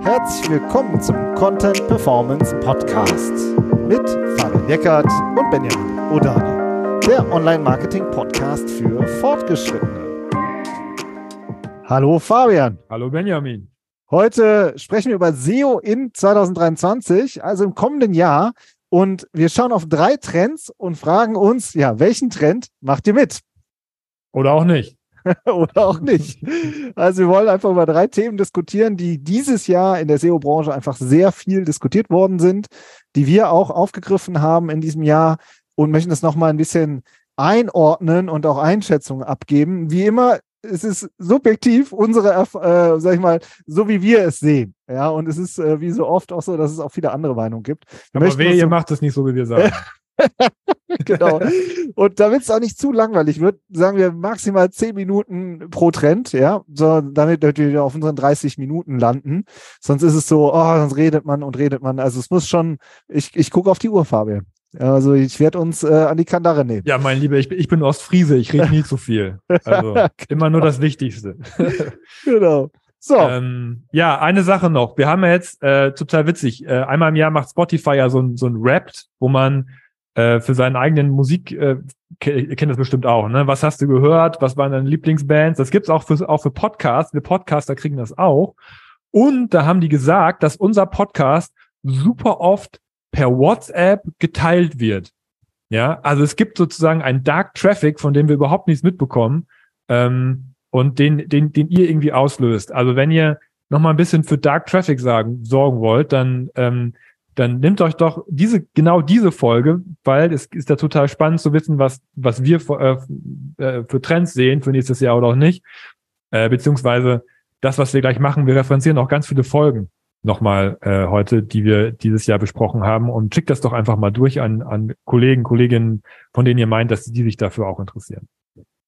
Herzlich willkommen zum Content Performance Podcast mit Fabian Eckert und Benjamin Odani, der Online-Marketing-Podcast für Fortgeschrittene. Hallo Fabian. Hallo Benjamin. Heute sprechen wir über SEO in 2023, also im kommenden Jahr. Und wir schauen auf drei Trends und fragen uns, ja, welchen Trend macht ihr mit? Oder auch nicht. oder auch nicht. Also wir wollen einfach über drei Themen diskutieren, die dieses Jahr in der SEO-Branche einfach sehr viel diskutiert worden sind, die wir auch aufgegriffen haben in diesem Jahr und möchten das nochmal ein bisschen einordnen und auch Einschätzungen abgeben. Wie immer, es ist subjektiv unsere, äh, sag ich mal, so wie wir es sehen. Ja, und es ist äh, wie so oft auch so, dass es auch viele andere Meinungen gibt. Wir Aber weh, ihr macht es nicht so, wie wir sagen. genau. Und damit es auch nicht zu langweilig wird, sagen wir maximal 10 Minuten pro Trend, ja, so, damit wir auf unseren 30 Minuten landen. Sonst ist es so, oh, sonst redet man und redet man. Also es muss schon, ich, ich gucke auf die Uhr, Fabian. Also ich werde uns äh, an die Kandare nehmen. Ja, mein Lieber, ich, ich bin Ostfriese, ich rede nie zu viel. Also immer nur das Wichtigste. genau. So. Ähm, ja, eine Sache noch. Wir haben ja jetzt, äh, total witzig, äh, einmal im Jahr macht Spotify ja so ein, so ein Rap, wo man äh, für seinen eigenen Musik, äh, kennt das bestimmt auch, ne? Was hast du gehört? Was waren deine Lieblingsbands? Das gibt's auch für, auch für Podcasts. Wir Podcaster kriegen das auch. Und da haben die gesagt, dass unser Podcast super oft per WhatsApp geteilt wird. Ja, also es gibt sozusagen einen Dark Traffic, von dem wir überhaupt nichts mitbekommen ähm, und den, den, den ihr irgendwie auslöst. Also wenn ihr noch mal ein bisschen für Dark Traffic sagen, sorgen wollt, dann ähm, dann nehmt euch doch diese, genau diese Folge, weil es ist ja total spannend zu wissen, was, was wir für, äh, äh, für Trends sehen für nächstes Jahr oder auch nicht. Äh, beziehungsweise das, was wir gleich machen, wir referenzieren auch ganz viele Folgen nochmal äh, heute, die wir dieses Jahr besprochen haben und schickt das doch einfach mal durch an, an Kollegen, Kolleginnen, von denen ihr meint, dass die sich dafür auch interessieren.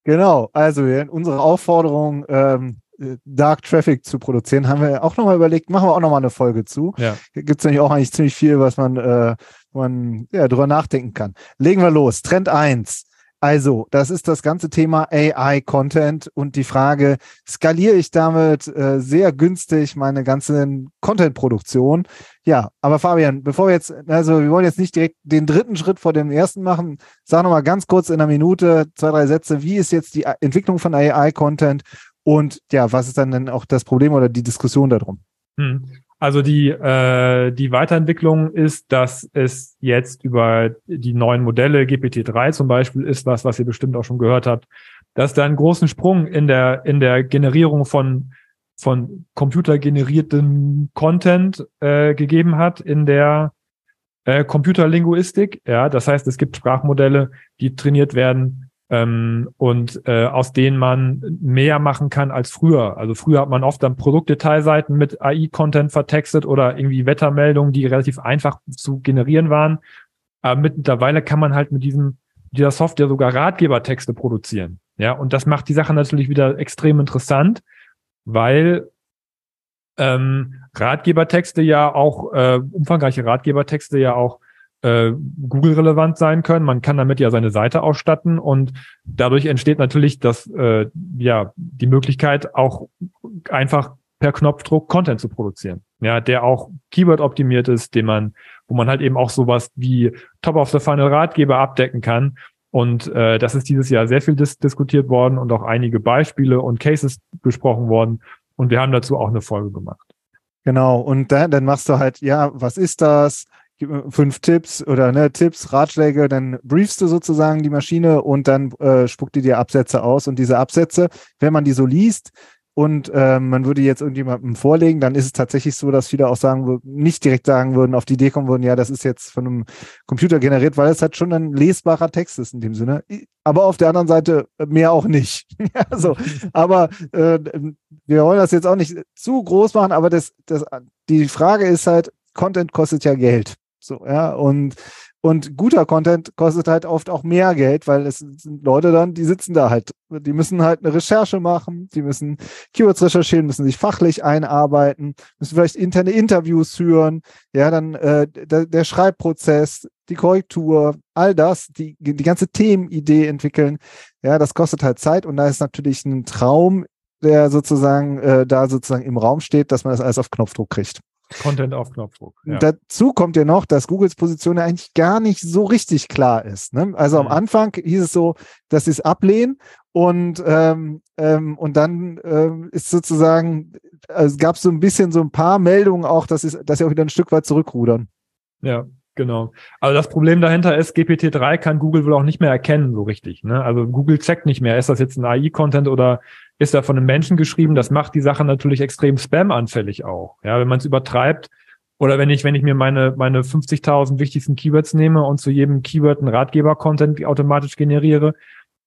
Genau, also unsere Aufforderung, ähm, äh, Dark Traffic zu produzieren, haben wir auch nochmal überlegt, machen wir auch nochmal eine Folge zu. Ja. Gibt es nämlich auch eigentlich ziemlich viel, was man, äh, man ja, drüber nachdenken kann. Legen wir los. Trend eins. Also, das ist das ganze Thema AI-Content und die Frage, skaliere ich damit äh, sehr günstig meine ganze Content-Produktion? Ja, aber Fabian, bevor wir jetzt, also wir wollen jetzt nicht direkt den dritten Schritt vor dem ersten machen, sag nochmal ganz kurz in einer Minute, zwei, drei Sätze, wie ist jetzt die Entwicklung von AI-Content und ja, was ist dann denn auch das Problem oder die Diskussion darum? Hm. Also die, äh, die Weiterentwicklung ist, dass es jetzt über die neuen Modelle, GPT-3 zum Beispiel, ist was, was ihr bestimmt auch schon gehört habt, dass da einen großen Sprung in der, in der Generierung von, von computergeneriertem Content äh, gegeben hat in der äh, Computerlinguistik. Ja, das heißt, es gibt Sprachmodelle, die trainiert werden ähm, und äh, aus denen man mehr machen kann als früher. Also früher hat man oft dann Produktdetailseiten mit AI-Content vertextet oder irgendwie Wettermeldungen, die relativ einfach zu generieren waren. Aber mittlerweile kann man halt mit diesem dieser Software sogar Ratgebertexte produzieren. Ja, und das macht die Sache natürlich wieder extrem interessant, weil ähm, Ratgebertexte ja auch, äh, umfangreiche Ratgebertexte ja auch äh, Google-relevant sein können. Man kann damit ja seine Seite ausstatten und dadurch entsteht natürlich das, äh, ja, die Möglichkeit, auch einfach per Knopfdruck Content zu produzieren. Ja, der auch Keyword optimiert ist, den man, wo man halt eben auch sowas wie Top of the Funnel Ratgeber abdecken kann. Und äh, das ist dieses Jahr sehr viel dis diskutiert worden und auch einige Beispiele und Cases besprochen worden. Und wir haben dazu auch eine Folge gemacht. Genau. Und dann, dann machst du halt, ja, was ist das? Fünf Tipps oder ne, Tipps, Ratschläge, dann briefst du sozusagen die Maschine und dann äh, spuckt die dir Absätze aus. Und diese Absätze, wenn man die so liest und äh, man würde jetzt irgendjemandem vorlegen, dann ist es tatsächlich so, dass viele auch sagen, nicht direkt sagen würden, auf die Idee kommen würden, ja, das ist jetzt von einem Computer generiert, weil es halt schon ein lesbarer Text ist in dem Sinne. Aber auf der anderen Seite mehr auch nicht. also, aber äh, wir wollen das jetzt auch nicht zu groß machen, aber das, das, die Frage ist halt, Content kostet ja Geld. So, ja, und, und guter Content kostet halt oft auch mehr Geld, weil es sind Leute dann, die sitzen da halt, die müssen halt eine Recherche machen, die müssen Keywords recherchieren, müssen sich fachlich einarbeiten, müssen vielleicht interne Interviews führen, ja, dann äh, der, der Schreibprozess, die Korrektur, all das, die, die ganze Themenidee entwickeln, ja, das kostet halt Zeit. Und da ist natürlich ein Traum, der sozusagen äh, da sozusagen im Raum steht, dass man das alles auf Knopfdruck kriegt. Content auf Knopfdruck. Ja. Dazu kommt ja noch, dass Googles Position ja eigentlich gar nicht so richtig klar ist. Ne? Also mhm. am Anfang hieß es so, dass sie es ablehnen und, ähm, ähm, und dann ähm, ist sozusagen, also es gab so ein bisschen so ein paar Meldungen auch, dass, es, dass sie auch wieder ein Stück weit zurückrudern. Ja, Genau. Also das Problem dahinter ist, GPT-3 kann Google wohl auch nicht mehr erkennen, so richtig. Ne? Also Google checkt nicht mehr, ist das jetzt ein AI-Content oder ist da von einem Menschen geschrieben? Das macht die Sache natürlich extrem spam-anfällig auch. Ja, wenn man es übertreibt oder wenn ich, wenn ich mir meine, meine 50.000 wichtigsten Keywords nehme und zu jedem Keyword einen Ratgeber-Content automatisch generiere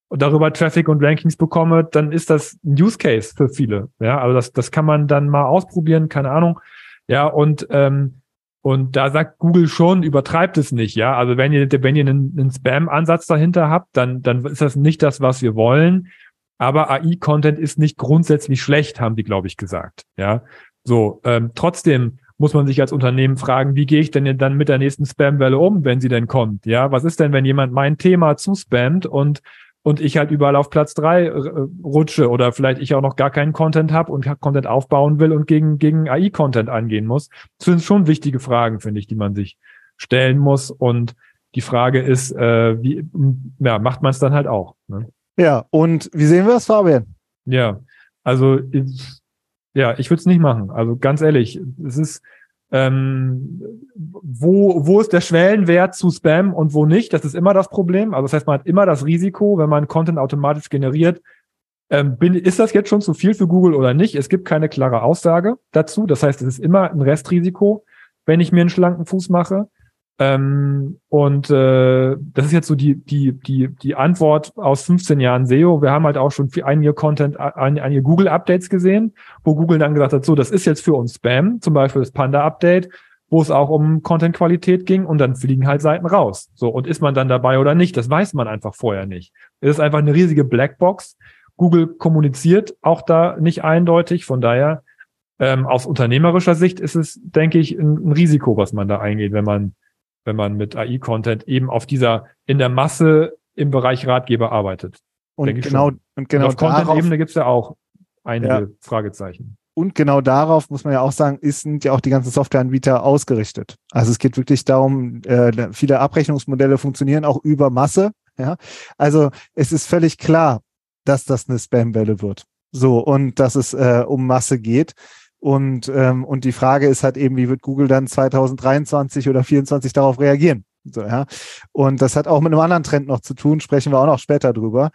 und darüber Traffic und Rankings bekomme, dann ist das ein Use Case für viele. Ja, also das, das kann man dann mal ausprobieren, keine Ahnung. Ja, und ähm, und da sagt Google schon, übertreibt es nicht, ja. Also wenn ihr, wenn ihr einen, einen Spam-Ansatz dahinter habt, dann, dann ist das nicht das, was wir wollen. Aber AI-Content ist nicht grundsätzlich schlecht, haben die, glaube ich, gesagt. Ja. So, ähm, trotzdem muss man sich als Unternehmen fragen, wie gehe ich denn dann mit der nächsten Spam-Welle um, wenn sie denn kommt? Ja, was ist denn, wenn jemand mein Thema zuspammt und und ich halt überall auf Platz drei äh, rutsche oder vielleicht ich auch noch gar keinen Content habe und Content aufbauen will und gegen, gegen AI-Content angehen muss. Das sind schon wichtige Fragen, finde ich, die man sich stellen muss. Und die Frage ist, äh, wie ja, macht man es dann halt auch? Ne? Ja, und wie sehen wir das, Fabian? Ja, also ich, ja, ich würde es nicht machen. Also ganz ehrlich, es ist ähm, wo, wo ist der Schwellenwert zu Spam und wo nicht? Das ist immer das Problem. Also das heißt, man hat immer das Risiko, wenn man Content automatisch generiert, ähm, bin, ist das jetzt schon zu viel für Google oder nicht? Es gibt keine klare Aussage dazu. Das heißt, es ist immer ein Restrisiko, wenn ich mir einen schlanken Fuß mache. Ähm, und äh, das ist jetzt so die, die, die, die Antwort aus 15 Jahren SEO. Wir haben halt auch schon einige Content, einige Google-Updates gesehen, wo Google dann gesagt hat, so, das ist jetzt für uns Spam, zum Beispiel das Panda-Update, wo es auch um Content-Qualität ging und dann fliegen halt Seiten raus. So, und ist man dann dabei oder nicht? Das weiß man einfach vorher nicht. Es ist einfach eine riesige Blackbox. Google kommuniziert auch da nicht eindeutig. Von daher, ähm, aus unternehmerischer Sicht ist es, denke ich, ein, ein Risiko, was man da eingeht, wenn man wenn man mit AI-Content eben auf dieser, in der Masse im Bereich Ratgeber arbeitet. Und genau, und genau und auf Content-Ebene gibt es ja auch einige ja. Fragezeichen. Und genau darauf muss man ja auch sagen, ist, sind ja auch die ganzen Softwareanbieter ausgerichtet. Also es geht wirklich darum, äh, viele Abrechnungsmodelle funktionieren auch über Masse. Ja, also es ist völlig klar, dass das eine Spam-Welle wird. So und dass es äh, um Masse geht. Und, ähm, und die Frage ist halt eben, wie wird Google dann 2023 oder 2024 darauf reagieren? So, ja. Und das hat auch mit einem anderen Trend noch zu tun, sprechen wir auch noch später drüber.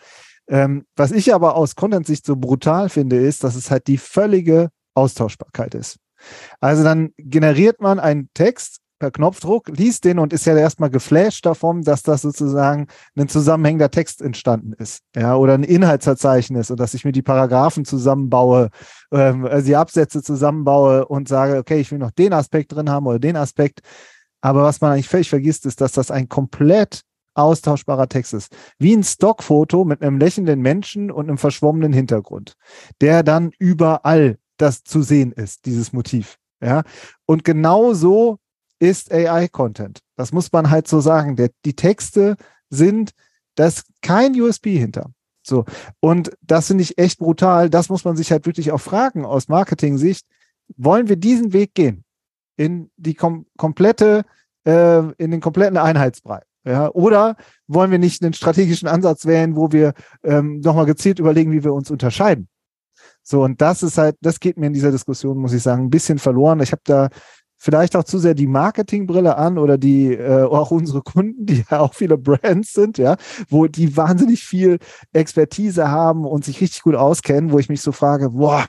Ähm, was ich aber aus Content-Sicht so brutal finde, ist, dass es halt die völlige Austauschbarkeit ist. Also dann generiert man einen Text per Knopfdruck, liest den und ist ja erstmal geflasht davon, dass das sozusagen ein zusammenhängender Text entstanden ist. Ja, oder ein Inhaltsverzeichnis und dass ich mir die Paragraphen zusammenbaue, ähm, also die Absätze zusammenbaue und sage, okay, ich will noch den Aspekt drin haben oder den Aspekt. Aber was man eigentlich völlig vergisst, ist, dass das ein komplett austauschbarer Text ist. Wie ein Stockfoto mit einem lächelnden Menschen und einem verschwommenen Hintergrund, der dann überall das zu sehen ist, dieses Motiv. Ja, und genauso ist AI-Content. Das muss man halt so sagen. Der, die Texte sind, da ist kein USB hinter. So. Und das finde ich echt brutal. Das muss man sich halt wirklich auch fragen aus Marketing-Sicht. Wollen wir diesen Weg gehen? In die kom komplette, äh, in den kompletten Einheitsbrei? Ja, oder wollen wir nicht einen strategischen Ansatz wählen, wo wir ähm, nochmal gezielt überlegen, wie wir uns unterscheiden? So, und das ist halt, das geht mir in dieser Diskussion, muss ich sagen, ein bisschen verloren. Ich habe da vielleicht auch zu sehr die Marketingbrille an oder die äh, auch unsere Kunden, die ja auch viele Brands sind, ja, wo die wahnsinnig viel Expertise haben und sich richtig gut auskennen, wo ich mich so frage, boah,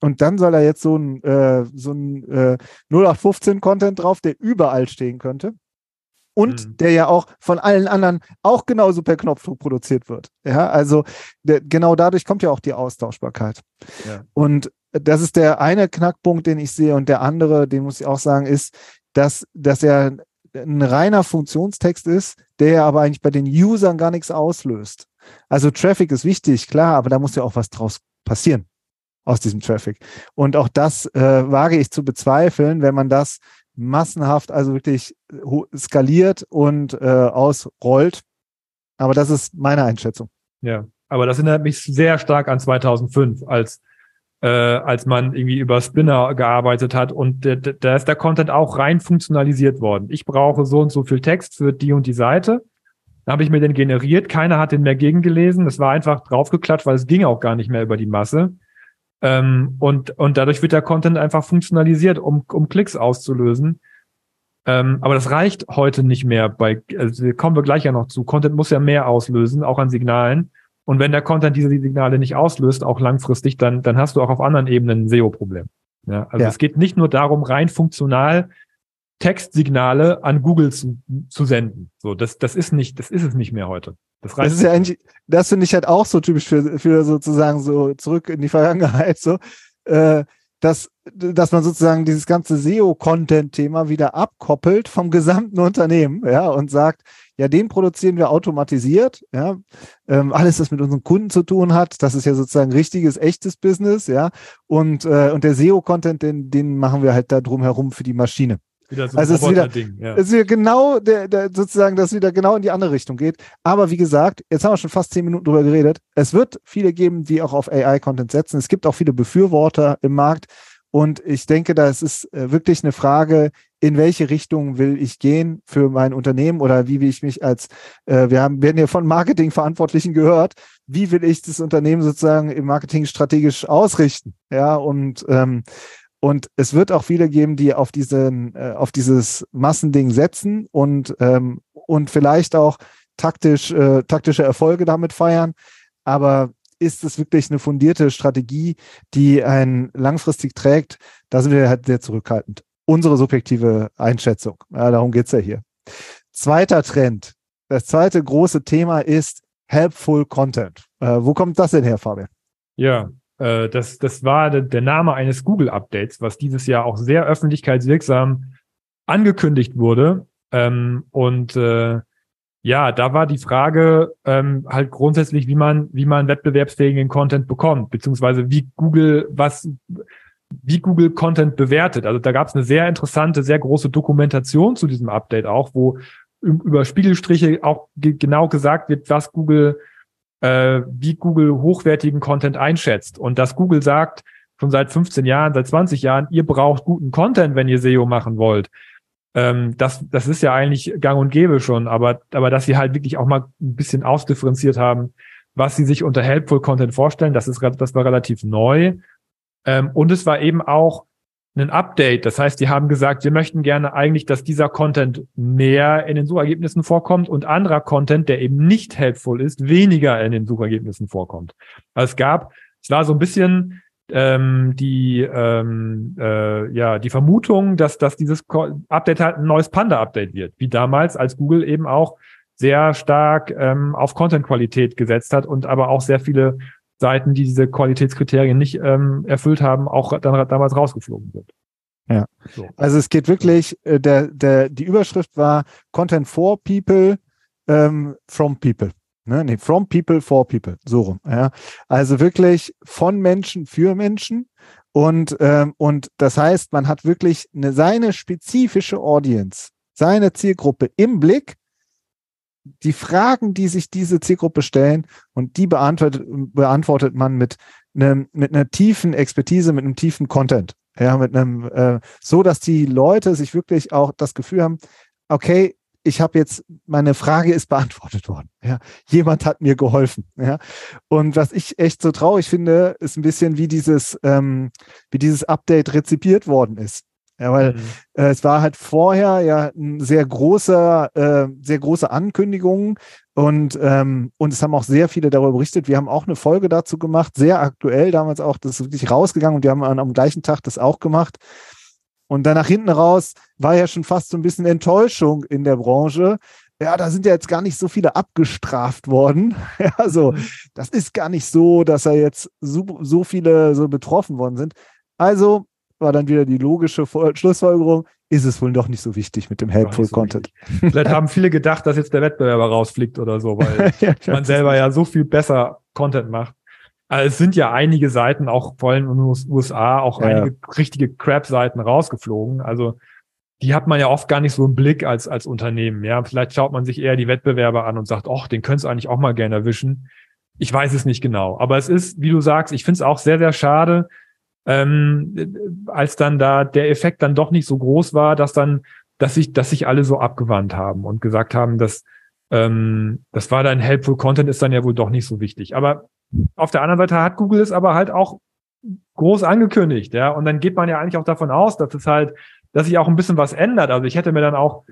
und dann soll er jetzt so ein, äh, so ein äh, 0815-Content drauf, der überall stehen könnte. Und mhm. der ja auch von allen anderen auch genauso per Knopfdruck produziert wird. Ja, also der, genau dadurch kommt ja auch die Austauschbarkeit. Ja. Und das ist der eine Knackpunkt, den ich sehe. Und der andere, den muss ich auch sagen, ist, dass, dass er ein reiner Funktionstext ist, der aber eigentlich bei den Usern gar nichts auslöst. Also Traffic ist wichtig, klar, aber da muss ja auch was draus passieren aus diesem Traffic. Und auch das äh, wage ich zu bezweifeln, wenn man das massenhaft, also wirklich skaliert und äh, ausrollt. Aber das ist meine Einschätzung. Ja, aber das erinnert mich sehr stark an 2005, als äh, als man irgendwie über Spinner gearbeitet hat und da ist der Content auch rein funktionalisiert worden. Ich brauche so und so viel Text für die und die Seite. Da habe ich mir den generiert. Keiner hat den mehr gegengelesen. Das war einfach draufgeklatscht, weil es ging auch gar nicht mehr über die Masse. Ähm, und, und dadurch wird der Content einfach funktionalisiert, um, um Klicks auszulösen. Ähm, aber das reicht heute nicht mehr bei, also kommen wir gleich ja noch zu. Content muss ja mehr auslösen, auch an Signalen. Und wenn der Content diese Signale nicht auslöst, auch langfristig, dann, dann hast du auch auf anderen Ebenen ein SEO-Problem. Ja, also ja. es geht nicht nur darum, rein funktional Textsignale an Google zu, zu senden. So, das, das ist nicht, das ist es nicht mehr heute. Das, das ist ja eigentlich, das finde ich halt auch so typisch für, für sozusagen so zurück in die Vergangenheit, so, äh, dass, dass man sozusagen dieses ganze SEO-Content-Thema wieder abkoppelt vom gesamten Unternehmen, ja, und sagt, ja, den produzieren wir automatisiert, ja, ähm, alles, was mit unseren Kunden zu tun hat, das ist ja sozusagen richtiges, echtes Business, ja, und, äh, und der SEO-Content, den, den machen wir halt da drum herum für die Maschine. Wieder so also es ist wieder, ja. es ist wieder genau der, der, sozusagen, dass es wieder genau in die andere Richtung geht. Aber wie gesagt, jetzt haben wir schon fast zehn Minuten drüber geredet. Es wird viele geben, die auch auf AI-Content setzen. Es gibt auch viele Befürworter im Markt. Und ich denke, das ist äh, wirklich eine Frage, in welche Richtung will ich gehen für mein Unternehmen oder wie will ich mich als, äh, wir haben, werden ja von Marketingverantwortlichen gehört, wie will ich das Unternehmen sozusagen im Marketing strategisch ausrichten? Ja, und ähm, und es wird auch viele geben, die auf diesen, äh, auf dieses Massending setzen und, ähm, und vielleicht auch taktisch, äh, taktische Erfolge damit feiern. Aber ist es wirklich eine fundierte Strategie, die einen langfristig trägt? Da sind wir halt sehr zurückhaltend. Unsere subjektive Einschätzung. Ja, darum geht's ja hier. Zweiter Trend. Das zweite große Thema ist Helpful Content. Äh, wo kommt das denn her, Fabian? Ja, äh, das, das war de, der Name eines Google-Updates, was dieses Jahr auch sehr öffentlichkeitswirksam angekündigt wurde. Ähm, und äh, ja, da war die Frage ähm, halt grundsätzlich, wie man, wie man wettbewerbsfähigen Content bekommt, beziehungsweise wie Google was, wie Google Content bewertet. Also da gab es eine sehr interessante, sehr große Dokumentation zu diesem Update auch, wo über Spiegelstriche auch ge genau gesagt wird, was Google äh, wie Google hochwertigen Content einschätzt. Und dass Google sagt, schon seit 15 Jahren, seit 20 Jahren, ihr braucht guten Content, wenn ihr SEO machen wollt. Ähm, das, das ist ja eigentlich gang und gäbe schon, aber, aber dass sie halt wirklich auch mal ein bisschen ausdifferenziert haben, was sie sich unter Helpful Content vorstellen, das ist, das war relativ neu. Ähm, und es war eben auch ein Update. Das heißt, die haben gesagt, wir möchten gerne eigentlich, dass dieser Content mehr in den Suchergebnissen vorkommt und anderer Content, der eben nicht helpful ist, weniger in den Suchergebnissen vorkommt. Also es gab, es war so ein bisschen ähm, die ähm, äh, ja die Vermutung, dass dass dieses Update halt ein neues Panda-Update wird, wie damals, als Google eben auch sehr stark ähm, auf Content-Qualität gesetzt hat und aber auch sehr viele Seiten, die diese Qualitätskriterien nicht ähm, erfüllt haben, auch dann damals rausgeflogen sind. Ja. So. Also es geht wirklich, äh, der, der, die Überschrift war Content for People ähm, from People. Ne? Nee, from People for People. So rum. Ja. Also wirklich von Menschen für Menschen. Und, ähm, und das heißt, man hat wirklich eine, seine spezifische Audience, seine Zielgruppe im Blick die Fragen, die sich diese Zielgruppe stellen und die beantwortet, beantwortet man mit einem, mit einer tiefen Expertise, mit einem tiefen Content. Ja, mit einem, äh, so dass die Leute sich wirklich auch das Gefühl haben, okay, ich habe jetzt, meine Frage ist beantwortet worden. Ja, jemand hat mir geholfen. Ja, und was ich echt so traurig finde, ist ein bisschen wie dieses, ähm, wie dieses Update rezipiert worden ist. Ja, weil mhm. äh, es war halt vorher ja ein sehr großer, äh, sehr große Ankündigung und, ähm, und es haben auch sehr viele darüber berichtet. Wir haben auch eine Folge dazu gemacht, sehr aktuell, damals auch, das ist wirklich rausgegangen und wir haben am gleichen Tag das auch gemacht. Und dann nach hinten raus war ja schon fast so ein bisschen Enttäuschung in der Branche. Ja, da sind ja jetzt gar nicht so viele abgestraft worden. Also das ist gar nicht so, dass da jetzt so, so viele so betroffen worden sind. Also war dann wieder die logische Schlussfolgerung, ist es wohl doch nicht so wichtig mit dem Helpful so Content. Wichtig. Vielleicht haben viele gedacht, dass jetzt der Wettbewerber rausfliegt oder so, weil ja, man selber ja so viel besser Content macht. Also es sind ja einige Seiten, auch vor allem in den USA, auch ja. einige richtige Crap-Seiten rausgeflogen. Also die hat man ja oft gar nicht so im Blick als, als Unternehmen. Ja, vielleicht schaut man sich eher die Wettbewerber an und sagt, ach, den könntest du eigentlich auch mal gerne erwischen. Ich weiß es nicht genau, aber es ist, wie du sagst, ich finde es auch sehr, sehr schade, ähm, als dann da der Effekt dann doch nicht so groß war, dass dann, dass sich, dass sich alle so abgewandt haben und gesagt haben, dass ähm, das war dann helpful Content ist dann ja wohl doch nicht so wichtig. Aber auf der anderen Seite hat Google es aber halt auch groß angekündigt, ja. Und dann geht man ja eigentlich auch davon aus, dass es halt, dass sich auch ein bisschen was ändert. Also ich hätte mir dann auch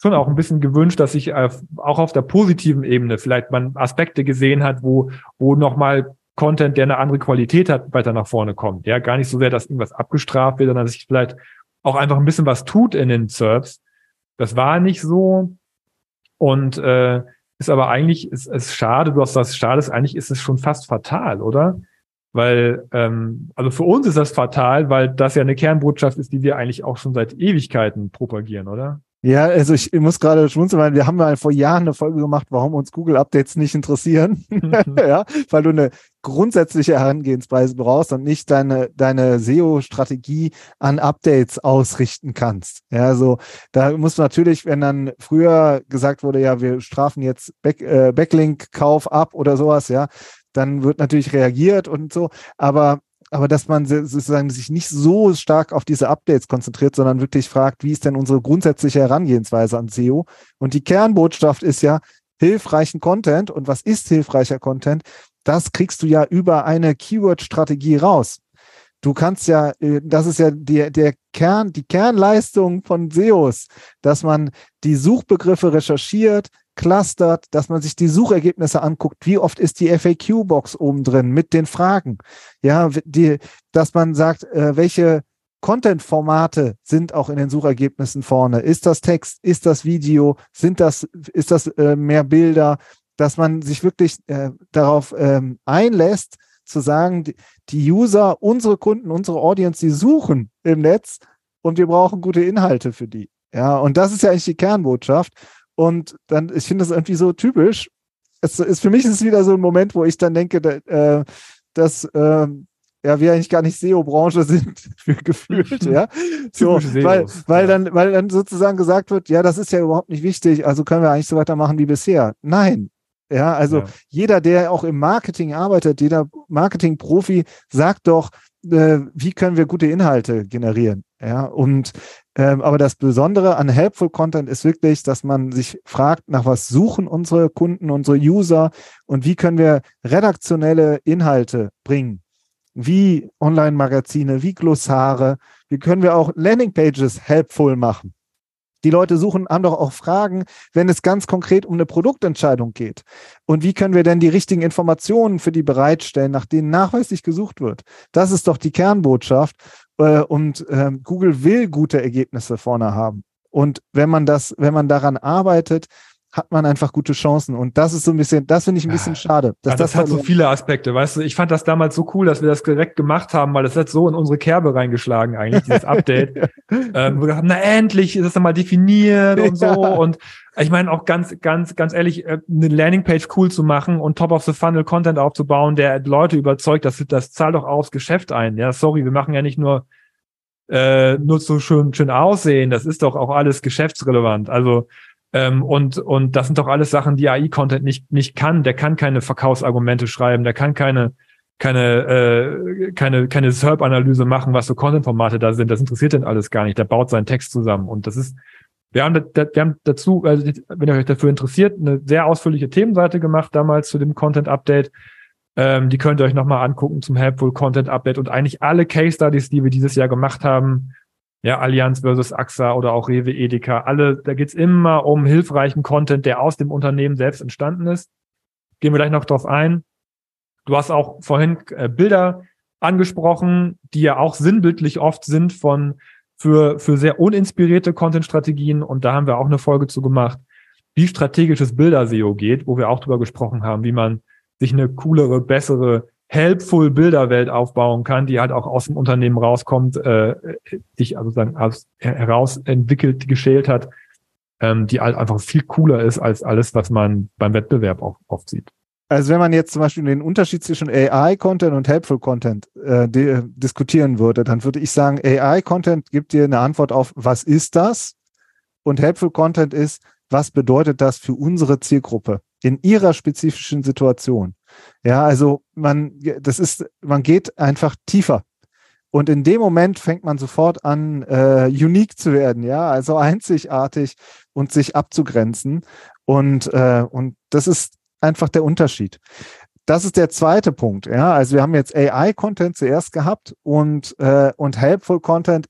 schon auch ein bisschen gewünscht, dass sich auch auf der positiven Ebene vielleicht man Aspekte gesehen hat, wo, wo nochmal Content, der eine andere Qualität hat, weiter nach vorne kommt. Ja, gar nicht so sehr, dass irgendwas abgestraft wird, sondern dass sich vielleicht auch einfach ein bisschen was tut in den Serbs. Das war nicht so. Und äh, ist aber eigentlich, ist es schade, du hast das schade, ist eigentlich ist es schon fast fatal, oder? Weil, ähm, also für uns ist das fatal, weil das ja eine Kernbotschaft ist, die wir eigentlich auch schon seit Ewigkeiten propagieren, oder? Ja, also ich, muss gerade schmunzeln, weil wir haben mal vor Jahren eine Folge gemacht, warum uns Google-Updates nicht interessieren. ja, weil du eine grundsätzliche Herangehensweise brauchst und nicht deine, deine SEO-Strategie an Updates ausrichten kannst. Ja, so da muss natürlich, wenn dann früher gesagt wurde, ja, wir strafen jetzt Back, äh, Backlink-Kauf ab oder sowas, ja, dann wird natürlich reagiert und so. Aber aber dass man sozusagen sich nicht so stark auf diese Updates konzentriert, sondern wirklich fragt, wie ist denn unsere grundsätzliche Herangehensweise an SEO? Und die Kernbotschaft ist ja hilfreichen Content. Und was ist hilfreicher Content? Das kriegst du ja über eine Keyword-Strategie raus. Du kannst ja, äh, das ist ja die, der Kern, die Kernleistung von SEOs, dass man die Suchbegriffe recherchiert, clustert, dass man sich die Suchergebnisse anguckt. Wie oft ist die FAQ-Box oben drin mit den Fragen? Ja, die, dass man sagt, äh, welche Content-Formate sind auch in den Suchergebnissen vorne. Ist das Text? Ist das Video? Sind das, ist das äh, mehr Bilder? Dass man sich wirklich äh, darauf ähm, einlässt, zu sagen, die, User, unsere Kunden, unsere Audience, die suchen im Netz und wir brauchen gute Inhalte für die. Ja, und das ist ja eigentlich die Kernbotschaft. Und dann, ich finde das irgendwie so typisch. Es ist für mich ist es wieder so ein Moment, wo ich dann denke, äh, dass äh, ja, wir eigentlich gar nicht SEO-Branche sind gefühlt, ja. So, weil, weil dann, weil dann sozusagen gesagt wird, ja, das ist ja überhaupt nicht wichtig, also können wir eigentlich so weitermachen wie bisher. Nein. Ja, also ja. jeder, der auch im Marketing arbeitet, jeder Marketing-Profi sagt doch, äh, wie können wir gute Inhalte generieren? Ja, und ähm, aber das Besondere an Helpful Content ist wirklich, dass man sich fragt, nach was suchen unsere Kunden, unsere User und wie können wir redaktionelle Inhalte bringen? Wie Online-Magazine, wie Glossare, wie können wir auch Landing-Pages helpful machen? Die Leute suchen, haben doch auch Fragen, wenn es ganz konkret um eine Produktentscheidung geht. Und wie können wir denn die richtigen Informationen für die bereitstellen, nach denen nachweislich gesucht wird? Das ist doch die Kernbotschaft. Äh, und ähm, Google will gute Ergebnisse vorne haben. Und wenn man das, wenn man daran arbeitet, hat man einfach gute Chancen. Und das ist so ein bisschen, das finde ich ein bisschen schade. Dass also das, das hat so viele Aspekte, weißt du. Ich fand das damals so cool, dass wir das direkt gemacht haben, weil das hat so in unsere Kerbe reingeschlagen eigentlich, dieses Update. ähm, wir haben, na endlich ist das dann mal definiert und so. Ja. Und ich meine auch ganz, ganz, ganz ehrlich, äh, eine Landingpage cool zu machen und Top of the Funnel Content aufzubauen, der Leute überzeugt, das, das zahlt doch aufs Geschäft ein. Ja, sorry, wir machen ja nicht nur äh, nur so schön, schön aussehen. Das ist doch auch alles geschäftsrelevant. Also ähm, und, und das sind doch alles Sachen, die AI-Content nicht, nicht kann. Der kann keine Verkaufsargumente schreiben, der kann keine, keine, äh, keine, keine SERP-Analyse machen, was für Content-Formate da sind. Das interessiert denn alles gar nicht. Der baut seinen Text zusammen. Und das ist, wir haben, wir haben dazu, also wenn ihr euch dafür interessiert, eine sehr ausführliche Themenseite gemacht damals zu dem Content-Update. Ähm, die könnt ihr euch nochmal angucken zum Helpful Content Update und eigentlich alle Case Studies, die wir dieses Jahr gemacht haben, ja, Allianz versus AXA oder auch Rewe Edeka, alle, da geht's immer um hilfreichen Content, der aus dem Unternehmen selbst entstanden ist. Gehen wir gleich noch drauf ein. Du hast auch vorhin äh, Bilder angesprochen, die ja auch sinnbildlich oft sind von für, für sehr uninspirierte Content-Strategien. Und da haben wir auch eine Folge zu gemacht, wie strategisches Bilder-SEO geht, wo wir auch drüber gesprochen haben, wie man sich eine coolere, bessere helpful Bilderwelt aufbauen kann, die halt auch aus dem Unternehmen rauskommt, äh, sich also sagen, aus, herausentwickelt, geschält hat, ähm, die halt einfach viel cooler ist als alles, was man beim Wettbewerb auch oft sieht. Also wenn man jetzt zum Beispiel den Unterschied zwischen AI-Content und Helpful Content äh, diskutieren würde, dann würde ich sagen, AI-Content gibt dir eine Antwort auf, was ist das? Und Helpful Content ist, was bedeutet das für unsere Zielgruppe in ihrer spezifischen Situation? Ja, also man, das ist, man geht einfach tiefer. Und in dem Moment fängt man sofort an, äh, unique zu werden, ja, also einzigartig und sich abzugrenzen. Und, äh, und das ist einfach der Unterschied. Das ist der zweite Punkt, ja. Also wir haben jetzt AI-Content zuerst gehabt und, äh, und Helpful Content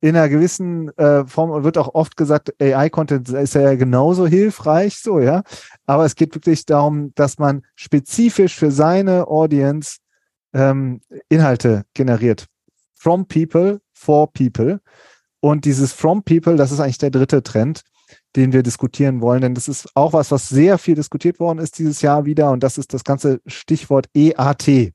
in einer gewissen äh, Form wird auch oft gesagt, AI-Content ist ja genauso hilfreich, so, ja. Aber es geht wirklich darum, dass man spezifisch für seine Audience ähm, Inhalte generiert from people for people. Und dieses from people, das ist eigentlich der dritte Trend, den wir diskutieren wollen. Denn das ist auch was, was sehr viel diskutiert worden ist dieses Jahr wieder. Und das ist das ganze Stichwort EAT.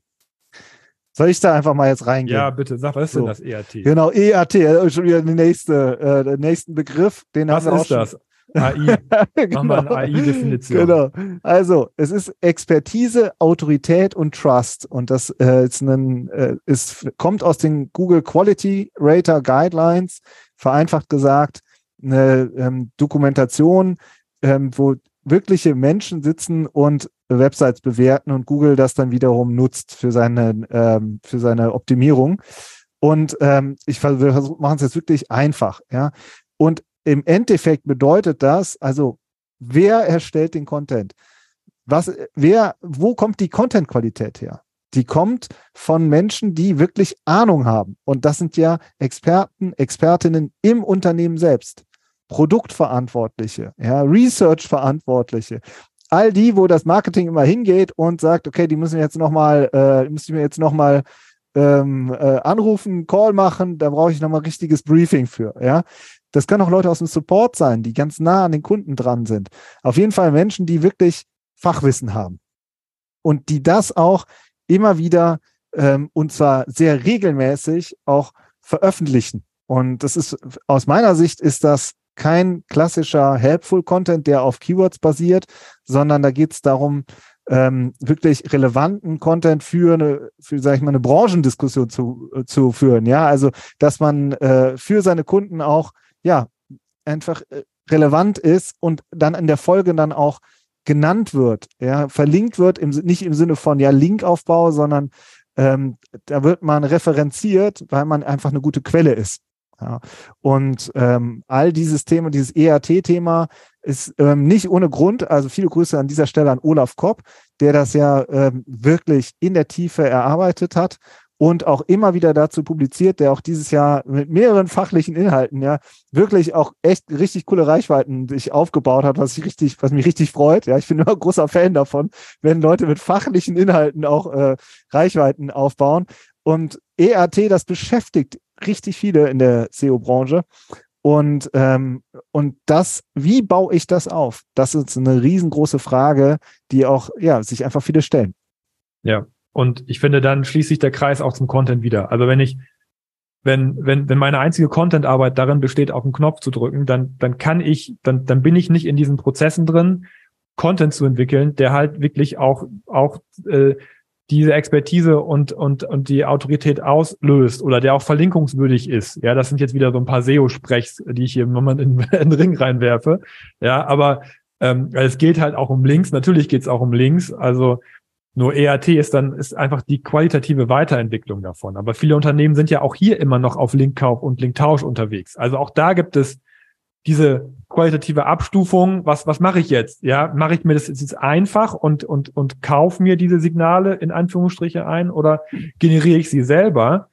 Soll ich da einfach mal jetzt reingehen? Ja, bitte, sag, was ist so. denn das EAT? Genau, EAT, schon wieder der nächste, äh, der nächsten Begriff. Den was haben wir ist auch das? AI. genau. Machen wir eine AI-Definition. Genau. Also, es ist Expertise, Autorität und Trust. Und das äh, ist ein, äh, ist, kommt aus den Google Quality Rater Guidelines, vereinfacht gesagt, eine ähm, Dokumentation, ähm, wo wirkliche Menschen sitzen und Websites bewerten und Google das dann wiederum nutzt für seine, ähm, für seine Optimierung. Und ähm, ich versuche, machen es jetzt wirklich einfach, ja. Und im Endeffekt bedeutet das, also wer erstellt den Content? Was, wer, wo kommt die Content-Qualität her? Die kommt von Menschen, die wirklich Ahnung haben. Und das sind ja Experten, Expertinnen im Unternehmen selbst. Produktverantwortliche, ja, Research-Verantwortliche. All die, wo das Marketing immer hingeht und sagt, okay, die müssen jetzt nochmal, äh, müssen wir jetzt nochmal ähm, äh, anrufen, Call machen, da brauche ich nochmal richtiges Briefing für. Ja, das können auch Leute aus dem Support sein, die ganz nah an den Kunden dran sind. Auf jeden Fall Menschen, die wirklich Fachwissen haben und die das auch immer wieder ähm, und zwar sehr regelmäßig auch veröffentlichen. Und das ist aus meiner Sicht ist das kein klassischer Helpful Content, der auf Keywords basiert, sondern da geht es darum, ähm, wirklich relevanten Content für eine, für, sag ich mal, eine Branchendiskussion zu, äh, zu führen. Ja, also, dass man äh, für seine Kunden auch ja, einfach äh, relevant ist und dann in der Folge dann auch genannt wird, ja, verlinkt wird, im, nicht im Sinne von ja Linkaufbau, sondern ähm, da wird man referenziert, weil man einfach eine gute Quelle ist. Ja. Und ähm, all dieses Thema, dieses EAT-Thema ist ähm, nicht ohne Grund, also viele Grüße an dieser Stelle an Olaf Kopp, der das ja ähm, wirklich in der Tiefe erarbeitet hat und auch immer wieder dazu publiziert, der auch dieses Jahr mit mehreren fachlichen Inhalten ja wirklich auch echt richtig coole Reichweiten sich aufgebaut hat, was ich richtig, was mich richtig freut. Ja, ich bin immer großer Fan davon, wenn Leute mit fachlichen Inhalten auch äh, Reichweiten aufbauen. Und ERT, das beschäftigt richtig viele in der SEO-Branche. Und, ähm, und das, wie baue ich das auf? Das ist eine riesengroße Frage, die auch, ja, sich einfach viele stellen. Ja, und ich finde, dann schließt sich der Kreis auch zum Content wieder. Also wenn ich, wenn, wenn, wenn meine einzige Content-Arbeit darin besteht, auf den Knopf zu drücken, dann, dann kann ich, dann, dann bin ich nicht in diesen Prozessen drin, Content zu entwickeln, der halt wirklich auch, auch äh, diese Expertise und, und, und die Autorität auslöst oder der auch verlinkungswürdig ist. Ja, das sind jetzt wieder so ein paar SEO-Sprechs, die ich hier im Moment in, in den Ring reinwerfe. Ja, aber ähm, es geht halt auch um Links. Natürlich geht es auch um Links. Also nur ERT ist dann ist einfach die qualitative Weiterentwicklung davon. Aber viele Unternehmen sind ja auch hier immer noch auf Linkkauf und Linktausch unterwegs. Also auch da gibt es diese qualitative Abstufung. Was was mache ich jetzt? Ja, mache ich mir das jetzt einfach und und und kauf mir diese Signale in Anführungsstriche ein oder generiere ich sie selber?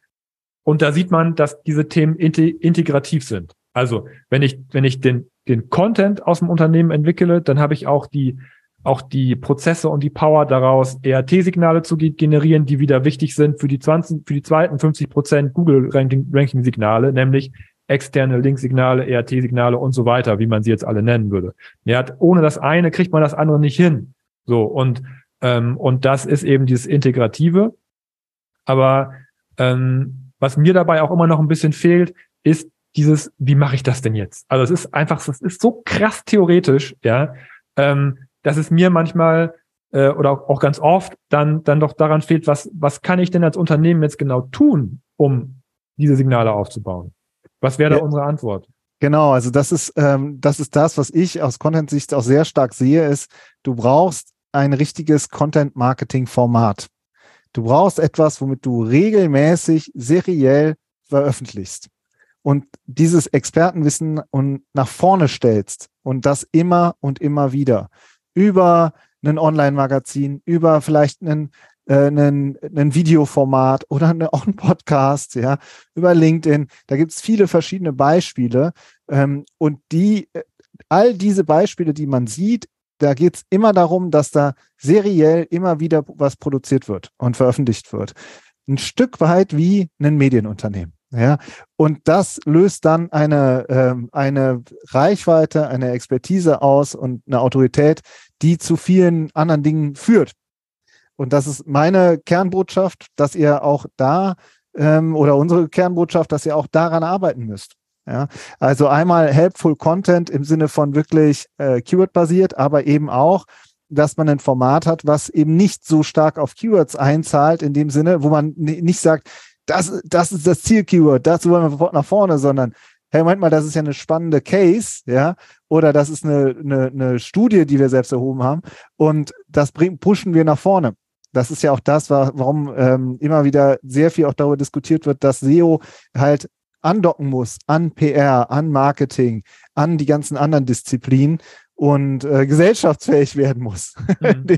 Und da sieht man, dass diese Themen integrativ sind. Also wenn ich wenn ich den den Content aus dem Unternehmen entwickle, dann habe ich auch die auch die Prozesse und die Power daraus, ERT-Signale zu generieren, die wieder wichtig sind für die 20, für die zweiten 50 Prozent Google-Ranking-Signale, nämlich externe Link-Signale, ERT-Signale und so weiter, wie man sie jetzt alle nennen würde. Ja, ohne das eine kriegt man das andere nicht hin. So, und, ähm, und das ist eben dieses Integrative. Aber ähm, was mir dabei auch immer noch ein bisschen fehlt, ist dieses, wie mache ich das denn jetzt? Also es ist einfach, es ist so krass theoretisch, ja. Ähm, dass es mir manchmal äh, oder auch ganz oft dann, dann doch daran fehlt, was, was kann ich denn als Unternehmen jetzt genau tun, um diese Signale aufzubauen? Was wäre da ja. unsere Antwort? Genau, also das ist, ähm, das ist das, was ich aus Content-Sicht auch sehr stark sehe, ist, du brauchst ein richtiges Content-Marketing-Format. Du brauchst etwas, womit du regelmäßig seriell veröffentlichst und dieses Expertenwissen und nach vorne stellst und das immer und immer wieder über ein Online-Magazin, über vielleicht einen, äh, einen, einen Videoformat oder eine, auch einen Podcast, ja, über LinkedIn. Da gibt es viele verschiedene Beispiele ähm, und die, äh, all diese Beispiele, die man sieht, da geht es immer darum, dass da seriell immer wieder was produziert wird und veröffentlicht wird. Ein Stück weit wie ein Medienunternehmen. Ja, und das löst dann eine, ähm, eine Reichweite, eine Expertise aus und eine Autorität, die zu vielen anderen Dingen führt. Und das ist meine Kernbotschaft, dass ihr auch da ähm, oder unsere Kernbotschaft, dass ihr auch daran arbeiten müsst. Ja, also einmal helpful Content im Sinne von wirklich äh, Keyword-basiert, aber eben auch, dass man ein Format hat, was eben nicht so stark auf Keywords einzahlt, in dem Sinne, wo man nicht sagt, das, das ist das Ziel-Keyword, dazu wollen wir sofort nach vorne, sondern hey, Moment mal, das ist ja eine spannende Case, ja, oder das ist eine, eine, eine Studie, die wir selbst erhoben haben und das bringen, pushen wir nach vorne. Das ist ja auch das, warum ähm, immer wieder sehr viel auch darüber diskutiert wird, dass SEO halt andocken muss an PR, an Marketing, an die ganzen anderen Disziplinen und äh, gesellschaftsfähig werden muss mhm.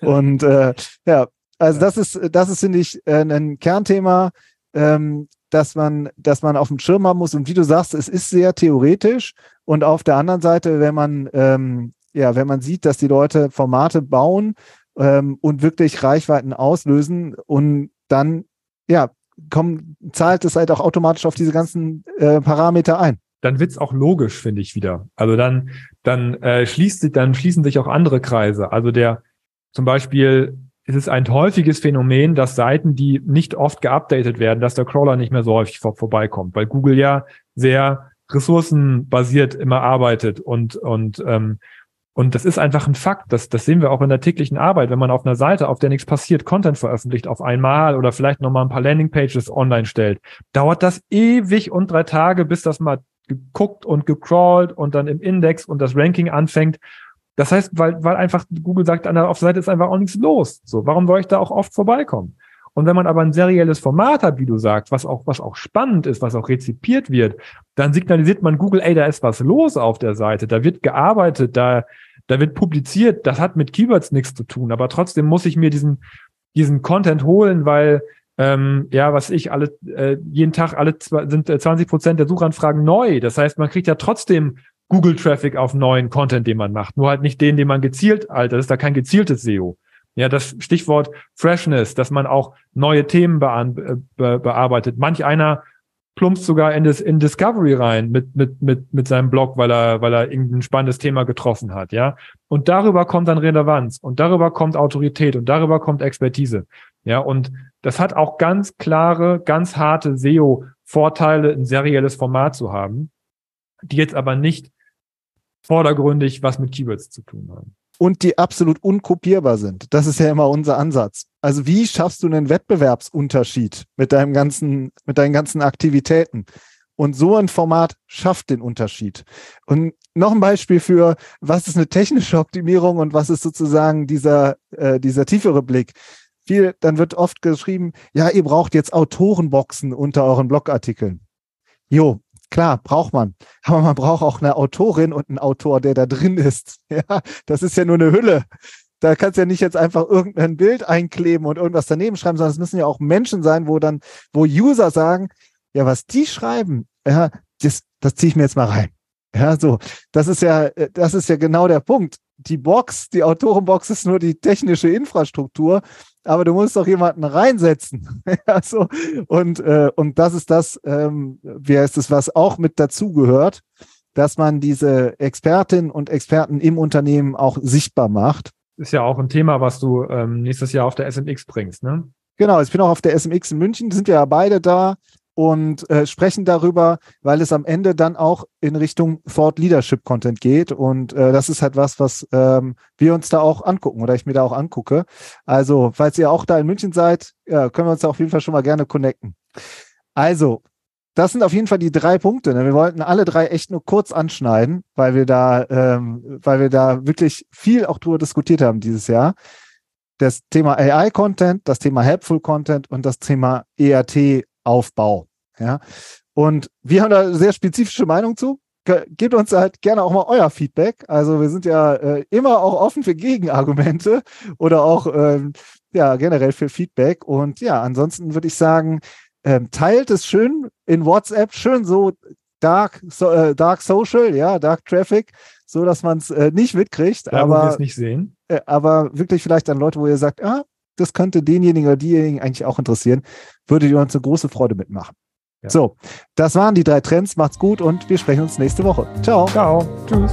Und äh, ja, also das ist, das ist, finde ich, äh, ein Kernthema, ähm, dass man, dass man auf dem Schirm haben muss. Und wie du sagst, es ist sehr theoretisch. Und auf der anderen Seite, wenn man, ähm, ja, wenn man sieht, dass die Leute Formate bauen ähm, und wirklich Reichweiten auslösen und dann, ja, kommen, zahlt es halt auch automatisch auf diese ganzen äh, Parameter ein. Dann wird's auch logisch, finde ich wieder. Also dann, dann äh, schließt sich, dann schließen sich auch andere Kreise. Also der zum Beispiel ist es ein häufiges Phänomen, dass Seiten, die nicht oft geupdatet werden, dass der Crawler nicht mehr so häufig vor, vorbeikommt, weil Google ja sehr ressourcenbasiert immer arbeitet und und ähm, und das ist einfach ein Fakt. Das, das sehen wir auch in der täglichen Arbeit. Wenn man auf einer Seite, auf der nichts passiert, Content veröffentlicht auf einmal oder vielleicht nochmal ein paar Landingpages online stellt, dauert das ewig und drei Tage, bis das mal geguckt und gecrawlt und dann im Index und das Ranking anfängt. Das heißt, weil, weil einfach Google sagt, an der, auf der Seite ist einfach auch nichts los. So, warum soll ich da auch oft vorbeikommen? Und wenn man aber ein serielles Format hat, wie du sagst, was auch, was auch spannend ist, was auch rezipiert wird, dann signalisiert man Google, ey, da ist was los auf der Seite, da wird gearbeitet, da, da wird publiziert, das hat mit Keywords nichts zu tun, aber trotzdem muss ich mir diesen, diesen Content holen, weil ähm, ja, was ich, alle, äh, jeden Tag alle sind 20 Prozent der Suchanfragen neu. Das heißt, man kriegt ja trotzdem Google-Traffic auf neuen Content, den man macht. Nur halt nicht den, den man gezielt, Alter, das ist da kein gezieltes SEO. Ja, das Stichwort Freshness, dass man auch neue Themen be be bearbeitet. Manch einer plumpst sogar in, das, in Discovery rein mit, mit, mit, mit seinem Blog, weil er, weil er irgendein spannendes Thema getroffen hat, ja. Und darüber kommt dann Relevanz und darüber kommt Autorität und darüber kommt Expertise. Ja, und das hat auch ganz klare, ganz harte SEO-Vorteile, ein serielles Format zu haben, die jetzt aber nicht vordergründig was mit Keywords zu tun haben. Und die absolut unkopierbar sind. Das ist ja immer unser Ansatz. Also wie schaffst du einen Wettbewerbsunterschied mit deinem ganzen, mit deinen ganzen Aktivitäten? Und so ein Format schafft den Unterschied. Und noch ein Beispiel für, was ist eine technische Optimierung und was ist sozusagen dieser, äh, dieser tiefere Blick. Viel, dann wird oft geschrieben, ja, ihr braucht jetzt Autorenboxen unter euren Blogartikeln. Jo, Klar, braucht man. Aber man braucht auch eine Autorin und einen Autor, der da drin ist. Ja, das ist ja nur eine Hülle. Da kannst du ja nicht jetzt einfach irgendein Bild einkleben und irgendwas daneben schreiben, sondern es müssen ja auch Menschen sein, wo dann, wo User sagen, ja, was die schreiben, ja, das, das ziehe ich mir jetzt mal rein. Ja, so. Das ist ja, das ist ja genau der Punkt. Die Box, die Autorenbox ist nur die technische Infrastruktur aber du musst doch jemanden reinsetzen. also, und, äh, und das ist das, ähm, wie heißt es, was auch mit dazugehört, dass man diese Expertinnen und Experten im Unternehmen auch sichtbar macht. Ist ja auch ein Thema, was du ähm, nächstes Jahr auf der SMX bringst, ne? Genau, ich bin auch auf der SMX in München, sind ja beide da und äh, sprechen darüber, weil es am Ende dann auch in Richtung Thought Leadership Content geht. Und äh, das ist halt was, was ähm, wir uns da auch angucken oder ich mir da auch angucke. Also, falls ihr auch da in München seid, ja, können wir uns da auf jeden Fall schon mal gerne connecten. Also, das sind auf jeden Fall die drei Punkte. Ne? Wir wollten alle drei echt nur kurz anschneiden, weil wir da, ähm, weil wir da wirklich viel auch drüber diskutiert haben dieses Jahr. Das Thema AI-Content, das Thema Helpful Content und das Thema ERT-Aufbau. Ja. Und wir haben da eine sehr spezifische Meinung zu. Gebt uns halt gerne auch mal euer Feedback. Also wir sind ja äh, immer auch offen für Gegenargumente oder auch ähm, ja generell für Feedback. Und ja, ansonsten würde ich sagen, ähm, teilt es schön in WhatsApp, schön so Dark, so, äh, Dark Social, ja, Dark Traffic, so dass man es äh, nicht mitkriegt. Da, aber es nicht sehen. Äh, aber wirklich vielleicht an Leute, wo ihr sagt, ah, das könnte denjenigen oder diejenigen eigentlich auch interessieren, würdet ihr uns eine große Freude mitmachen. Ja. So, das waren die drei Trends. Macht's gut und wir sprechen uns nächste Woche. Ciao. Ciao. Tschüss.